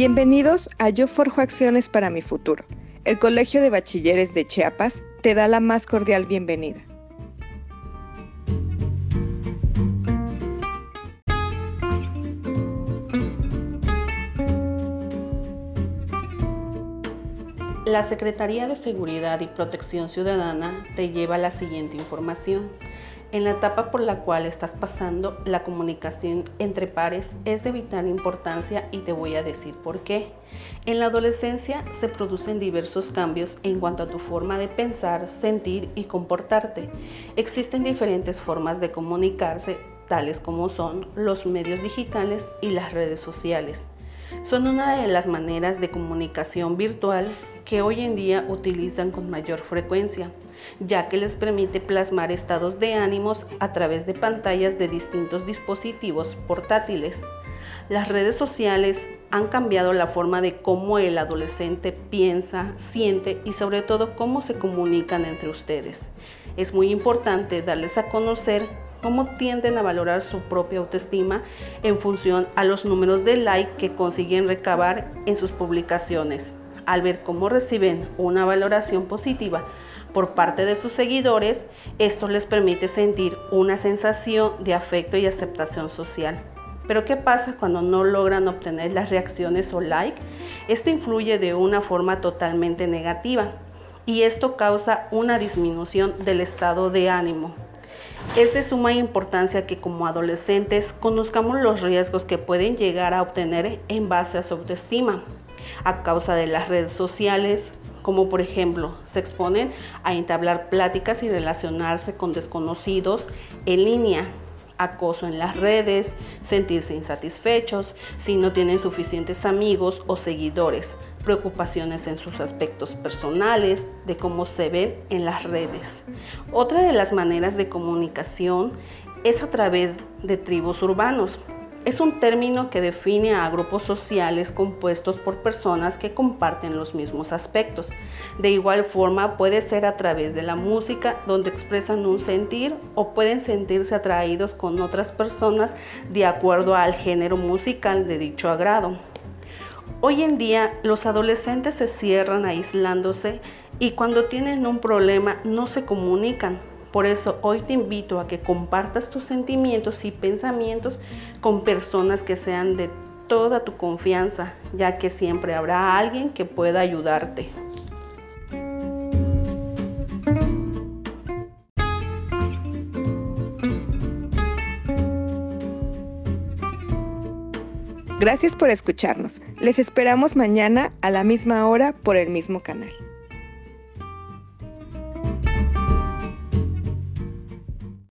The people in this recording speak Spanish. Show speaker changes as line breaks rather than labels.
Bienvenidos a Yo Forjo Acciones para mi Futuro. El Colegio de Bachilleres de Chiapas te da la más cordial bienvenida.
La Secretaría de Seguridad y Protección Ciudadana te lleva la siguiente información. En la etapa por la cual estás pasando, la comunicación entre pares es de vital importancia y te voy a decir por qué. En la adolescencia se producen diversos cambios en cuanto a tu forma de pensar, sentir y comportarte. Existen diferentes formas de comunicarse, tales como son los medios digitales y las redes sociales. Son una de las maneras de comunicación virtual que hoy en día utilizan con mayor frecuencia, ya que les permite plasmar estados de ánimos a través de pantallas de distintos dispositivos portátiles. Las redes sociales han cambiado la forma de cómo el adolescente piensa, siente y sobre todo cómo se comunican entre ustedes. Es muy importante darles a conocer cómo tienden a valorar su propia autoestima en función a los números de like que consiguen recabar en sus publicaciones al ver cómo reciben una valoración positiva por parte de sus seguidores, esto les permite sentir una sensación de afecto y aceptación social. Pero ¿qué pasa cuando no logran obtener las reacciones o like? Esto influye de una forma totalmente negativa y esto causa una disminución del estado de ánimo. Es de suma importancia que como adolescentes conozcamos los riesgos que pueden llegar a obtener en base a su autoestima a causa de las redes sociales, como por ejemplo se exponen a entablar pláticas y relacionarse con desconocidos en línea, acoso en las redes, sentirse insatisfechos si no tienen suficientes amigos o seguidores, preocupaciones en sus aspectos personales, de cómo se ven en las redes. Otra de las maneras de comunicación es a través de tribus urbanos. Es un término que define a grupos sociales compuestos por personas que comparten los mismos aspectos. De igual forma puede ser a través de la música donde expresan un sentir o pueden sentirse atraídos con otras personas de acuerdo al género musical de dicho agrado. Hoy en día los adolescentes se cierran aislándose y cuando tienen un problema no se comunican por eso hoy te invito a que compartas tus sentimientos y pensamientos con personas que sean de toda tu confianza, ya que siempre habrá alguien que pueda ayudarte.
Gracias por escucharnos. Les esperamos mañana a la misma hora por el mismo canal.